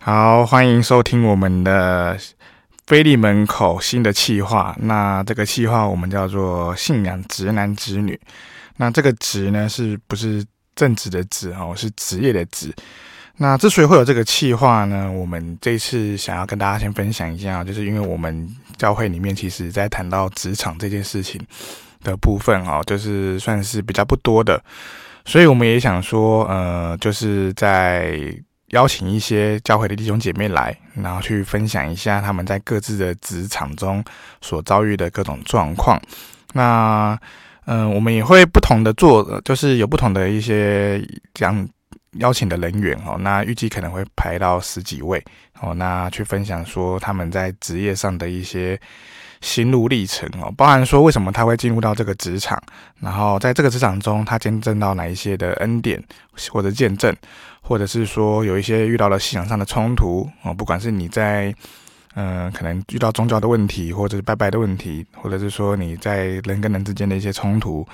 好，欢迎收听我们的腓利门口新的企划。那这个企划我们叫做“信仰直男直女”。那这个“职”呢，是不是正职的“职”哦？是职业的“职”。那之所以会有这个企划呢，我们这次想要跟大家先分享一下，就是因为我们教会里面其实在谈到职场这件事情的部分哦，就是算是比较不多的，所以我们也想说，呃，就是在。邀请一些教会的弟兄姐妹来，然后去分享一下他们在各自的职场中所遭遇的各种状况。那，嗯、我们也会不同的做，就是有不同的一些讲邀请的人员哦。那预计可能会排到十几位哦。那去分享说他们在职业上的一些。心路历程哦，包含说为什么他会进入到这个职场，然后在这个职场中他见证到哪一些的恩典或者见证，或者是说有一些遇到了信仰上的冲突哦，不管是你在嗯、可能遇到宗教的问题，或者是拜拜的问题，或者是说你在人跟人之间的一些冲突，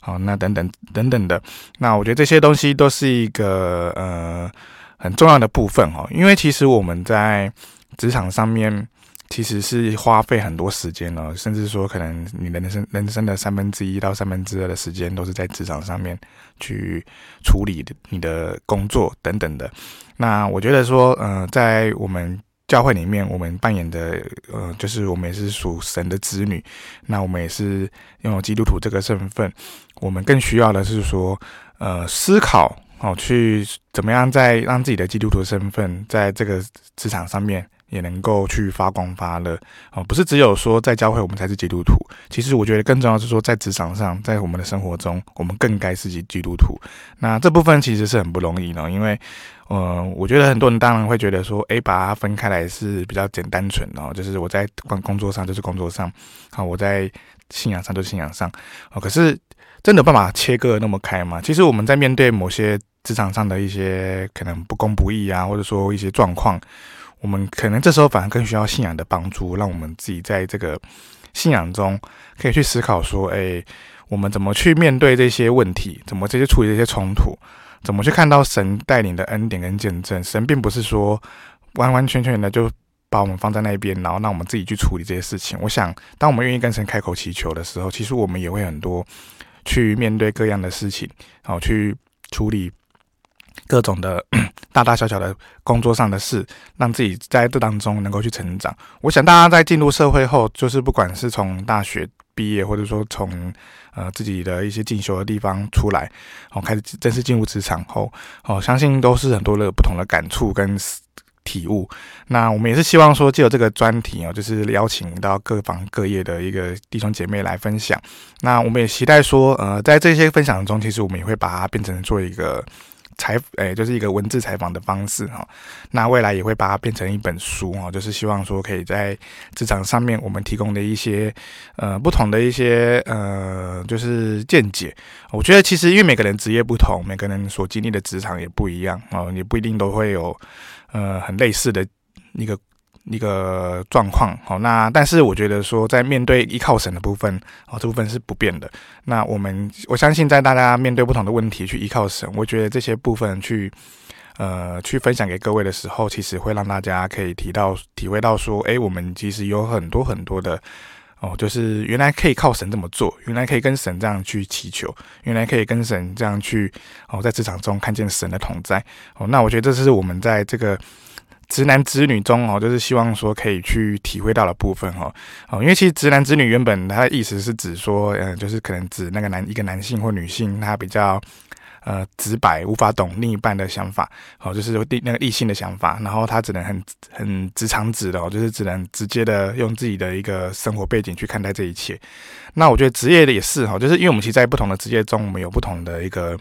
好，那等等等等的，那我觉得这些东西都是一个呃很重要的部分哦，因为其实我们在职场上面。其实是花费很多时间哦，甚至说可能你人生人生的三分之一到三分之二的时间都是在职场上面去处理你的工作等等的。那我觉得说，呃，在我们教会里面，我们扮演的，呃，就是我们也是属神的子女，那我们也是拥有基督徒这个身份，我们更需要的是说，呃，思考哦，去怎么样在让自己的基督徒身份在这个职场上面。也能够去发光发热哦，不是只有说在教会我们才是基督徒，其实我觉得更重要是说在职场上，在我们的生活中，我们更该是基督徒。那这部分其实是很不容易的，因为，呃，我觉得很多人当然会觉得说，诶，把它分开来是比较简单纯哦，就是我在工工作上就是工作上，好，我在信仰上就是信仰上，哦，可是真的办法切割那么开吗？其实我们在面对某些职场上的一些可能不公不义啊，或者说一些状况。我们可能这时候反而更需要信仰的帮助，让我们自己在这个信仰中可以去思考说：哎，我们怎么去面对这些问题？怎么这些处理这些冲突？怎么去看到神带领的恩典跟见证？神并不是说完完全全的就把我们放在那边，然后让我们自己去处理这些事情。我想，当我们愿意跟神开口祈求的时候，其实我们也会很多去面对各样的事情，好去处理。各种的 大大小小的工作上的事，让自己在这当中能够去成长。我想大家在进入社会后，就是不管是从大学毕业，或者说从呃自己的一些进修的地方出来，哦，开始正式进入职场后，哦，相信都是很多的不同的感触跟体悟。那我们也是希望说，借由这个专题哦，就是邀请到各方各业的一个弟兄姐妹来分享。那我们也期待说，呃，在这些分享中，其实我们也会把它变成做一个。采诶，就是一个文字采访的方式哈。那未来也会把它变成一本书哈，就是希望说可以在职场上面我们提供的一些呃不同的一些呃就是见解。我觉得其实因为每个人职业不同，每个人所经历的职场也不一样哦，也不一定都会有呃很类似的一个。一个状况，好，那但是我觉得说，在面对依靠神的部分，哦，这部分是不变的。那我们我相信，在大家面对不同的问题去依靠神，我觉得这些部分去，呃，去分享给各位的时候，其实会让大家可以提到、体会到说，诶，我们其实有很多很多的，哦，就是原来可以靠神这么做，原来可以跟神这样去祈求，原来可以跟神这样去，哦，在职场中看见神的同在，哦，那我觉得这是我们在这个。直男直女中哦，就是希望说可以去体会到的部分哈哦，因为其实直男直女原本它的意思是指说，嗯，就是可能指那个男一个男性或女性，他比较呃直白，无法懂另一半的想法，哦，就是说那个异性的想法，然后他只能很很直肠子的哦，就是只能直接的用自己的一个生活背景去看待这一切。那我觉得职业的也是哈，就是因为我们其实在不同的职业中，我们有不同的一个。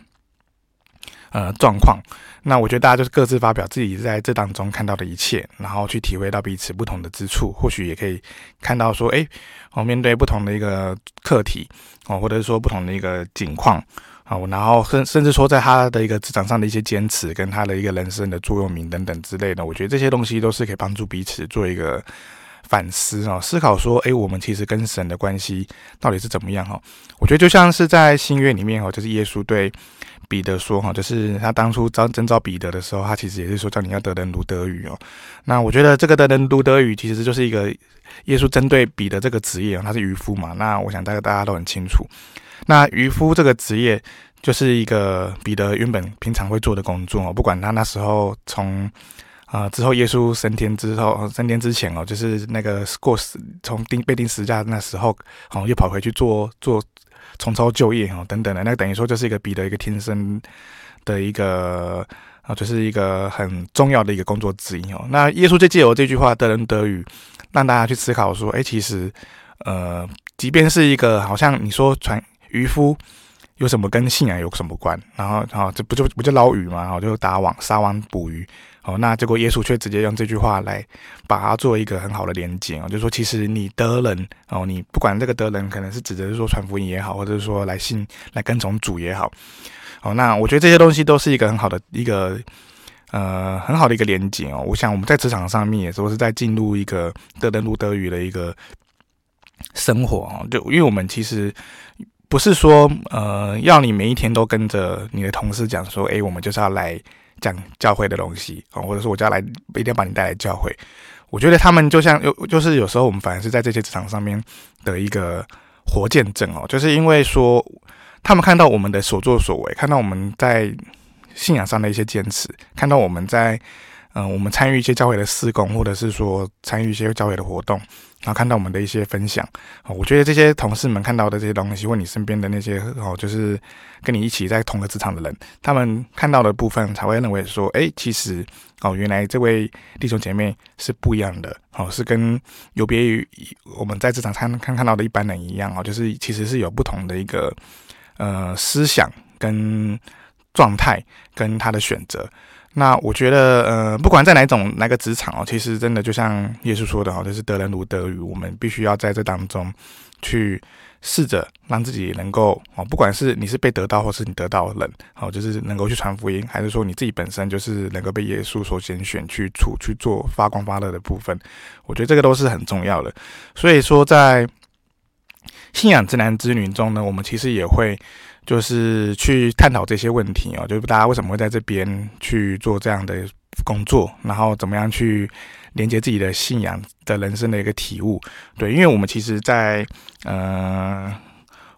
呃，状况，那我觉得大家就是各自发表自己在这当中看到的一切，然后去体会到彼此不同的之处，或许也可以看到说，哎，我面对不同的一个课题，哦，或者是说不同的一个境况，好，然后甚甚至说在他的一个职场上的一些坚持，跟他的一个人生的座右铭等等之类的，我觉得这些东西都是可以帮助彼此做一个反思哦，思考说，诶，我们其实跟神的关系到底是怎么样哈？我觉得就像是在新约里面哦，就是耶稣对彼得说哈，就是他当初招征召彼得的时候，他其实也是说叫你要得人如得鱼哦。那我觉得这个得人如得鱼，其实就是一个耶稣针对彼得这个职业，他是渔夫嘛。那我想大家大家都很清楚，那渔夫这个职业。就是一个彼得原本平常会做的工作，不管他那时候从啊、之后耶稣升天之后升天之前哦，就是那个过死从钉被钉十字架那时候哦，又跑回去做做重操旧业哦等等的，那等于说就是一个彼得一个天生的一个啊，就是一个很重要的一个工作之一哦。那耶稣就借由这句话得人得鱼，让大家去思考说，哎，其实呃，即便是一个好像你说船渔夫。有什么跟信仰有什么关？然后，然后这不就不就捞鱼吗？然后就打网撒网捕鱼。哦，那结果耶稣却直接用这句话来把它做一个很好的连接哦，就是说，其实你得人哦，你不管这个得人可能是指的是说传福音也好，或者是说来信来跟从主也好。哦，那我觉得这些东西都是一个很好的一个呃很好的一个连接哦。我想我们在职场上面也都是在进入一个得人如得鱼的一个生活哦，就因为我们其实。不是说，呃，要你每一天都跟着你的同事讲说，诶，我们就是要来讲教会的东西啊，或者说我就要来一定要把你带来教会。我觉得他们就像有，就是有时候我们反而是在这些职场上面的一个活见证哦，就是因为说他们看到我们的所作所为，看到我们在信仰上的一些坚持，看到我们在。嗯、我们参与一些教会的事工，或者是说参与一些教会的活动，然后看到我们的一些分享，哦，我觉得这些同事们看到的这些东西，或你身边的那些哦，就是跟你一起在同个职场的人，他们看到的部分才会认为说，哎，其实哦，原来这位弟兄姐妹是不一样的，哦，是跟有别于我们在职场看看看到的一般人一样，哦，就是其实是有不同的一个呃思想跟状态跟他的选择。那我觉得，呃，不管在哪种哪个职场哦，其实真的就像耶稣说的哦，就是得人如得鱼。我们必须要在这当中去试着让自己能够哦，不管是你是被得到，或是你得到人，哦，就是能够去传福音，还是说你自己本身就是能够被耶稣所拣选去处去做发光发热的部分，我觉得这个都是很重要的。所以说，在信仰之男之女中呢，我们其实也会。就是去探讨这些问题哦，就是大家为什么会在这边去做这样的工作，然后怎么样去连接自己的信仰的人生的一个体悟。对，因为我们其实在，在呃，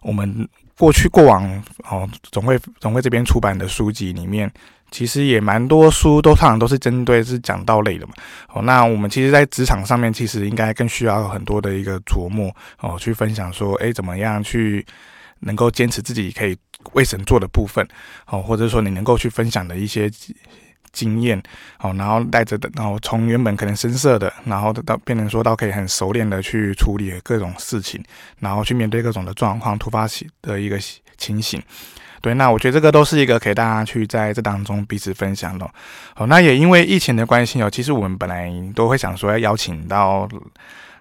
我们过去过往哦，总会总会这边出版的书籍里面，其实也蛮多书都通常都是针对是讲道类的嘛。哦，那我们其实，在职场上面，其实应该更需要很多的一个琢磨哦，去分享说，诶，怎么样去。能够坚持自己可以为神做的部分，哦，或者说你能够去分享的一些经验，哦，然后带着的，然后从原本可能生涩的，然后到变成说到可以很熟练的去处理各种事情，然后去面对各种的状况突发起的一个情形，对，那我觉得这个都是一个可以大家去在这当中彼此分享的，哦，那也因为疫情的关系哦，其实我们本来都会想说要邀请到。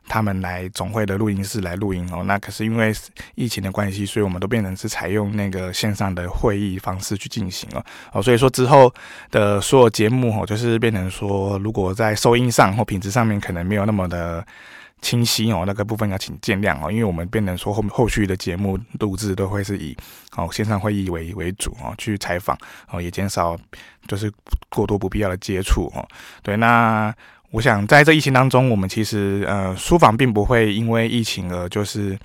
他们来总会的录音室来录音哦，那可是因为疫情的关系，所以我们都变成是采用那个线上的会议方式去进行了哦，所以说之后的所有节目哦，就是变成说，如果在收音上或品质上面可能没有那么的清晰哦，那个部分要请见谅哦，因为我们变成说后后续的节目录制都会是以哦线上会议为为主哦，去采访哦，也减少就是过多不必要的接触哦，对那。我想在这疫情当中，我们其实呃书房并不会因为疫情而就是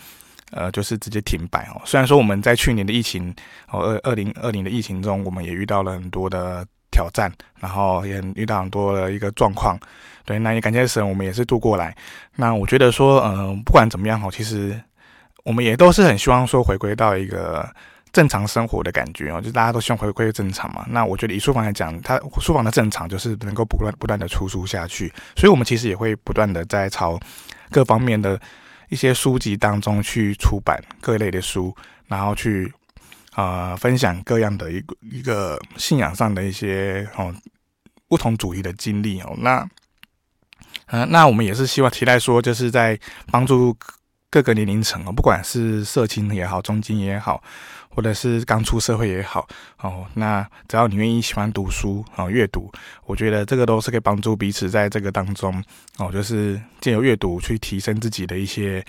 呃就是直接停摆哦。虽然说我们在去年的疫情哦二二零二零的疫情中，我们也遇到了很多的挑战，然后也遇到很多的一个状况。对，那也感谢神，我们也是度过来。那我觉得说，呃，不管怎么样哦，其实我们也都是很希望说回归到一个。正常生活的感觉哦，就大家都希望回归正常嘛。那我觉得以书房来讲，它书房的正常就是能够不断不断的出书下去，所以我们其实也会不断的在朝各方面的一些书籍当中去出版各类的书，然后去啊、分享各样的一个一个信仰上的一些哦不同主义的经历哦。那嗯、那我们也是希望期待说，就是在帮助各个年龄层哦，不管是社青也好，中青也好，或者是刚出社会也好哦，那只要你愿意喜欢读书哦，阅读，我觉得这个都是可以帮助彼此在这个当中哦，就是借由阅读去提升自己的一些。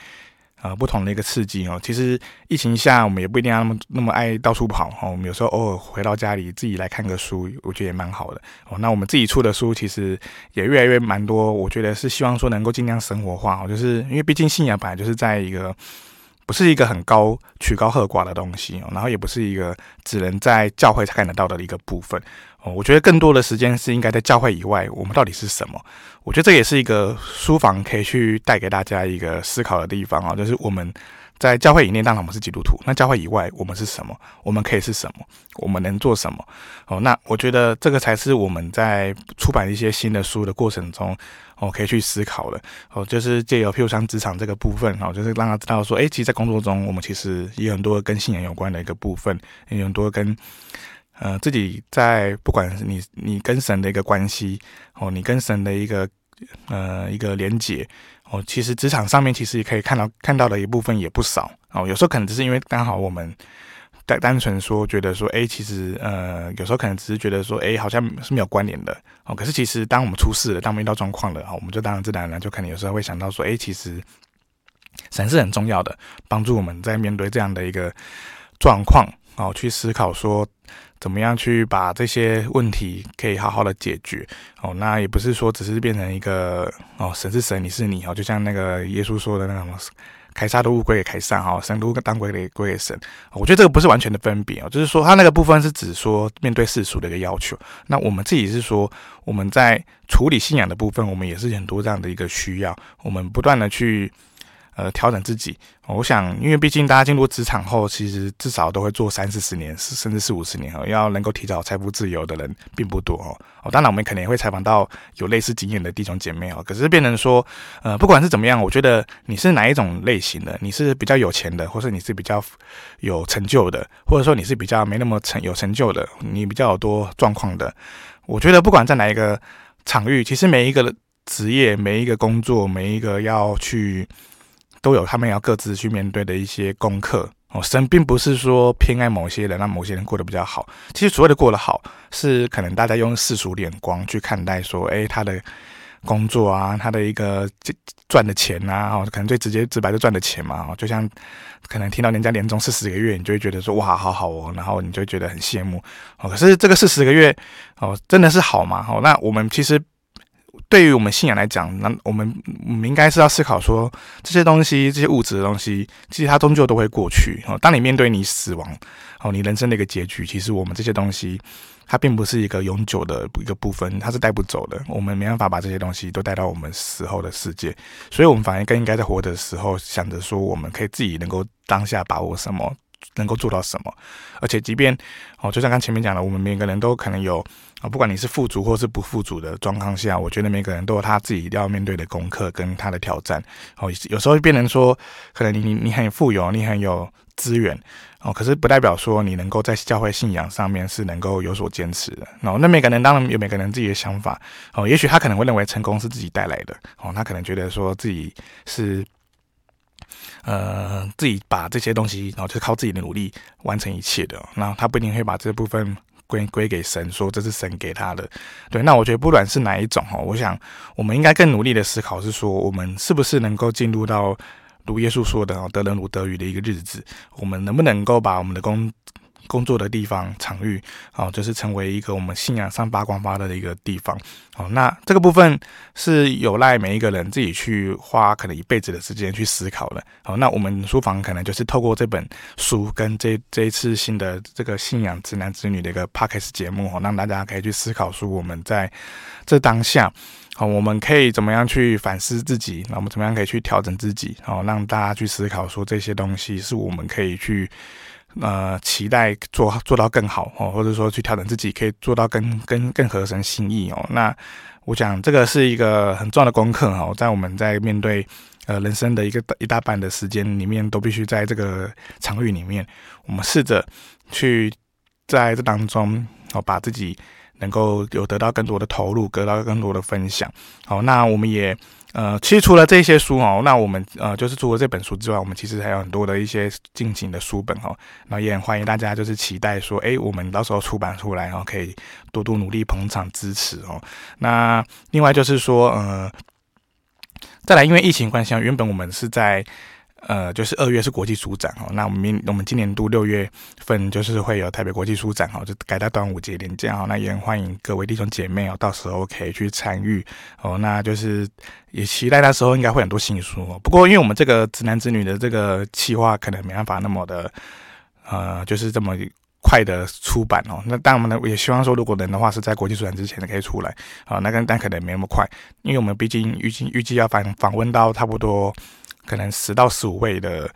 呃，不同的一个刺激哦。其实疫情下，我们也不一定要那么那么爱到处跑哦。我们有时候偶尔回到家里，自己来看个书，我觉得也蛮好的哦。那我们自己出的书，其实也越来越蛮多。我觉得是希望说能够尽量生活化哦，就是因为毕竟信仰本来就是在一个。不是一个很高曲高和寡的东西哦，然后也不是一个只能在教会才看得到的一个部分哦。我觉得更多的时间是应该在教会以外，我们到底是什么？我觉得这也是一个书房可以去带给大家一个思考的地方啊，就是我们。在教会以内，当然我们是基督徒。那教会以外，我们是什么？我们可以是什么？我们能做什么？哦，那我觉得这个才是我们在出版一些新的书的过程中，哦，可以去思考的。哦，就是借由譬如像职场这个部分，哦，就是让他知道说，诶，其实，在工作中，我们其实也有很多跟信仰有关的一个部分，也有很多跟呃自己在不管你你跟神的一个关系，哦，你跟神的一个呃一个连结。哦，其实职场上面其实也可以看到看到的一部分也不少哦。有时候可能只是因为刚好我们单单纯说觉得说，哎，其实呃，有时候可能只是觉得说，哎，好像是没有关联的哦。可是其实当我们出事了，当我们遇到状况了，哦，我们就当然自然而然就可能有时候会想到说，哎，其实神是很重要的，帮助我们在面对这样的一个状况哦，去思考说。怎么样去把这些问题可以好好的解决哦？那也不是说只是变成一个哦，神是神，你是你哦，就像那个耶稣说的那种，凯撒的乌龟给凯撒哈，神都当归给归给神。我觉得这个不是完全的分别哦，就是说他那个部分是指说面对世俗的一个要求。那我们自己是说我们在处理信仰的部分，我们也是很多这样的一个需要，我们不断的去。呃，调整自己，我想，因为毕竟大家进入职场后，其实至少都会做三四十年，甚至四五十年哦。要能够提早财富自由的人并不多哦。哦，当然我们可能也会采访到有类似经验的弟兄姐妹哦。可是变成说，呃，不管是怎么样，我觉得你是哪一种类型的，你是比较有钱的，或是你是比较有成就的，或者说你是比较没那么成有成就的，你比较有多状况的，我觉得不管在哪一个场域，其实每一个职业、每一个工作、每一个要去。都有他们要各自去面对的一些功课哦。神并不是说偏爱某些人，让某些人过得比较好。其实所谓的过得好，是可能大家用世俗眼光去看待，说，诶，他的工作啊，他的一个赚的钱啊，哦，可能最直接直白就赚的钱嘛。哦，就像可能听到人家年终四十个月，你就会觉得说，哇，好好哦，然后你就觉得很羡慕哦。可是这个四十个月哦，真的是好吗？哦，那我们其实。对于我们信仰来讲，那我们我们应该是要思考说，这些东西，这些物质的东西，其实它终究都会过去。哦，当你面对你死亡，哦，你人生的一个结局，其实我们这些东西，它并不是一个永久的一个部分，它是带不走的。我们没办法把这些东西都带到我们死后的世界，所以我们反而更应该在活的时候想着说，我们可以自己能够当下把握什么。能够做到什么？而且，即便哦，就像刚前面讲的，我们每个人都可能有啊，不管你是富足或是不富足的状况下，我觉得每个人都有他自己一定要面对的功课跟他的挑战。哦，有时候变成说，可能你你你很富有，你很有资源哦，可是不代表说你能够在教会信仰上面是能够有所坚持的。哦，那每个人当然有每个人自己的想法哦，也许他可能会认为成功是自己带来的哦，他可能觉得说自己是。呃，自己把这些东西，然后就靠自己的努力完成一切的。那他不一定会把这部分归归给神，说这是神给他的。对，那我觉得不管是哪一种哦，我想我们应该更努力的思考是说，我们是不是能够进入到如耶稣说的“得人如得鱼”的一个日子？我们能不能够把我们的工工作的地方场域，哦，就是成为一个我们信仰上发光发热的一个地方，哦，那这个部分是有赖每一个人自己去花可能一辈子的时间去思考的，哦，那我们书房可能就是透过这本书跟这这一次新的这个信仰直男直女的一个 podcast 节目，哦，让大家可以去思考说我们在这当下，哦，我们可以怎么样去反思自己，那我们怎么样可以去调整自己，哦，让大家去思考说这些东西是我们可以去。呃，期待做做到更好哦，或者说去调整自己，可以做到更更更合神心意哦。那我想这个是一个很重要的功课哦，在我们在面对呃人生的一个一大半的时间里面，都必须在这个场域里面，我们试着去在这当中哦，把自己能够有得到更多的投入，得到更多的分享。好，那我们也呃，其实除了这些书哦，那我们呃，就是除了这本书之外，我们其实还有很多的一些进行的书本哦。那也很欢迎大家就是期待说，哎，我们到时候出版出来哦，可以多多努力捧场支持哦。那另外就是说，呃，再来，因为疫情关系，原本我们是在。呃，就是二月是国际书展哦，那我们明我们今年度六月份就是会有台北国际书展哦，就改到端午节连假哦，那也很欢迎各位弟兄姐妹哦，到时候可以去参与哦，那就是也期待那时候应该会很多新书哦。不过因为我们这个直男直女的这个企划可能没办法那么的呃，就是这么快的出版哦。那当然我们呢也希望说，如果能的话是在国际书展之前可以出来啊，那个但可能没那么快，因为我们毕竟预计预计要访访问到差不多。可能十到十五位的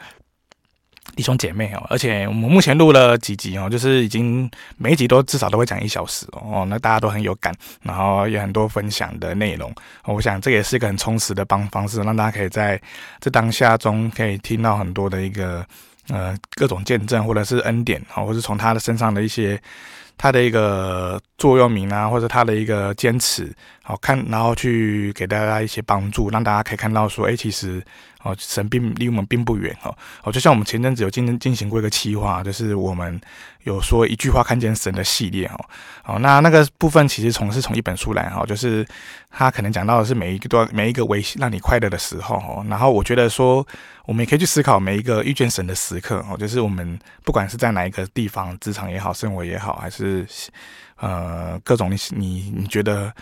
弟兄姐妹哦，而且我们目前录了几集哦，就是已经每一集都至少都会讲一小时哦，那大家都很有感，然后有很多分享的内容，我想这也是一个很充实的帮方式，让大家可以在这当下中可以听到很多的一个呃各种见证，或者是恩典哦，或是从他的身上的一些。他的一个座右铭啊，或者他的一个坚持，好看，然后去给大家一些帮助，让大家可以看到说，哎，其实哦，神并离我们并不远哦。哦，就像我们前阵子有进进行过一个企划，就是我们有说一句话看见神的系列哦。哦，那那个部分其实从是从一本书来哈，就是他可能讲到的是每一个段每一个微让你快乐的时候哦。然后我觉得说，我们也可以去思考每一个遇见神的时刻哦，就是我们不管是在哪一个地方，职场也好，生活也好，还是，呃，各种你你你觉得，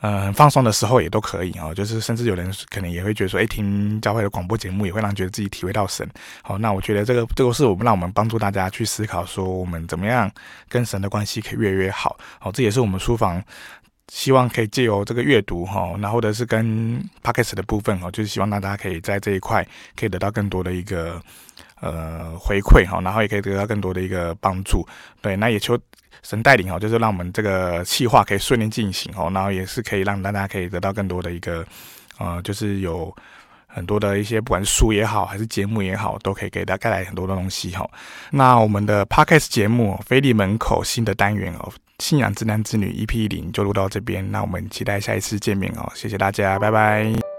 呃，很放松的时候也都可以哦。就是甚至有人可能也会觉得说，哎，听教会的广播节目也会让觉得自己体会到神。好，那我觉得这个这个是我们让我们帮助大家去思考说，我们怎么样跟神的关系可以越来越好。好，这也是我们书房希望可以借由这个阅读哈，那或者是跟 Podcast 的部分哦，就是希望大家可以在这一块可以得到更多的一个。呃，回馈哈，然后也可以得到更多的一个帮助，对，那也求神带领哦，就是让我们这个计划可以顺利进行哦，然后也是可以让大家可以得到更多的一个，呃，就是有很多的一些，不管是书也好，还是节目也好，都可以给大家带来很多的东西哈。那我们的 Podcast 节目《腓利门口》新的单元哦，信仰之男之女 EP 零就录到这边，那我们期待下一次见面哦，谢谢大家，拜拜。